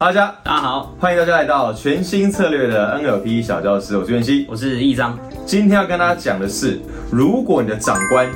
大家大家好，欢迎大家来到全新策略的 NLP 小教室，我是袁熙。我是易章。今天要跟大家讲的是，如果你的长官、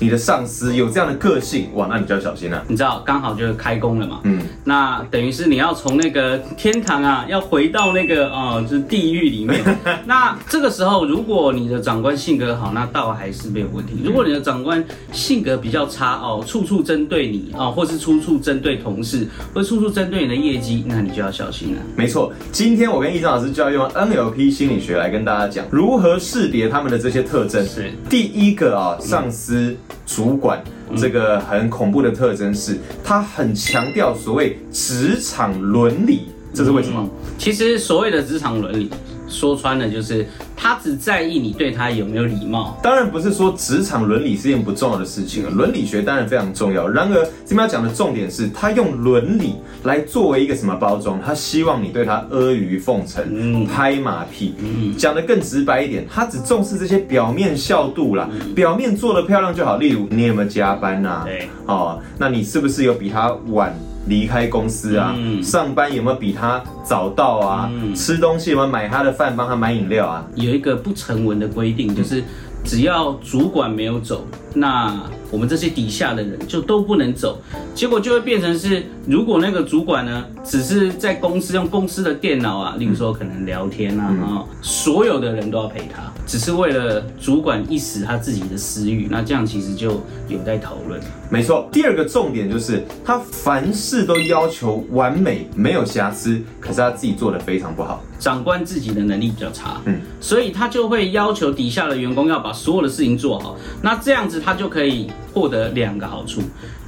你的上司有这样的个性，哇，那你就要小心了。你知道刚好就是开工了嘛，嗯，那等于是你要从那个天堂啊，要回到那个哦，就是地狱里面。那这个时候，如果你的长官性格好，那倒还是没有问题。如果你的长官性格比较差哦，处处针对你哦，或是处处针对同事，或处处针对你的业绩，那你就要小心了。没错，今天我跟易章老师就要用 NLP 心理学来跟大家讲如何识别他们的这些特征。是第一个啊，上司。主管这个很恐怖的特征是，他很强调所谓职场伦理，这是为什么？其实所谓的职场伦理，说穿了就是。他只在意你对他有没有礼貌，当然不是说职场伦理是件不重要的事情啊，伦理学当然非常重要。然而这边要讲的重点是，他用伦理来作为一个什么包装？他希望你对他阿谀奉承、拍马屁。讲的更直白一点，他只重视这些表面效度啦，表面做的漂亮就好。例如你有没有加班呐？对，哦，那你是不是有比他晚？离开公司啊，上班有没有比他早到啊？吃东西我们买他的饭，帮他买饮料啊？有一个不成文的规定，就是只要主管没有走，那。我们这些底下的人就都不能走，结果就会变成是，如果那个主管呢，只是在公司用公司的电脑啊，例如说可能聊天啊，啊，所有的人都要陪他，只是为了主管一时他自己的私欲，那这样其实就有待讨论。没错，第二个重点就是他凡事都要求完美，没有瑕疵，可是他自己做的非常不好。长官自己的能力比较差，嗯，所以他就会要求底下的员工要把所有的事情做好，那这样子他就可以。获得两个好处，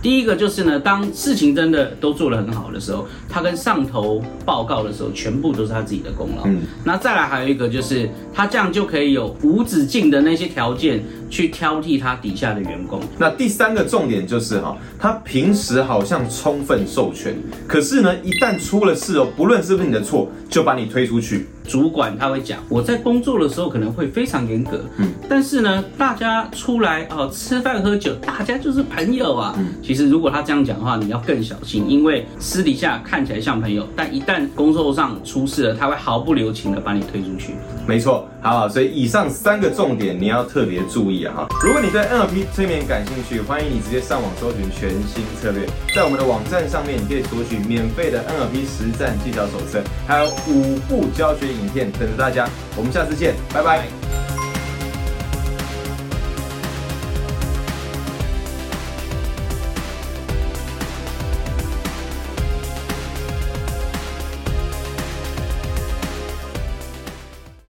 第一个就是呢，当事情真的都做得很好的时候，他跟上头报告的时候，全部都是他自己的功劳。嗯，那再来还有一个就是，他这样就可以有无止境的那些条件去挑剔他底下的员工。那第三个重点就是哈，他平时好像充分授权，可是呢，一旦出了事哦，不论是不是你的错，就把你推出去。主管他会讲，我在工作的时候可能会非常严格，嗯，但是呢，大家出来哦吃饭喝酒，大家就是朋友啊。嗯其实如果他这样讲的话，你要更小心，因为私底下看起来像朋友，但一旦工作上出事了，他会毫不留情的把你推出去。没错，好，所以以上三个重点你要特别注意啊哈。如果你对 NLP 催眠感兴趣，欢迎你直接上网搜寻全新策略，在我们的网站上面，你可以索取免费的 NLP 实战技巧手册，还有五步教学。影片等着大家，我们下次见，拜拜。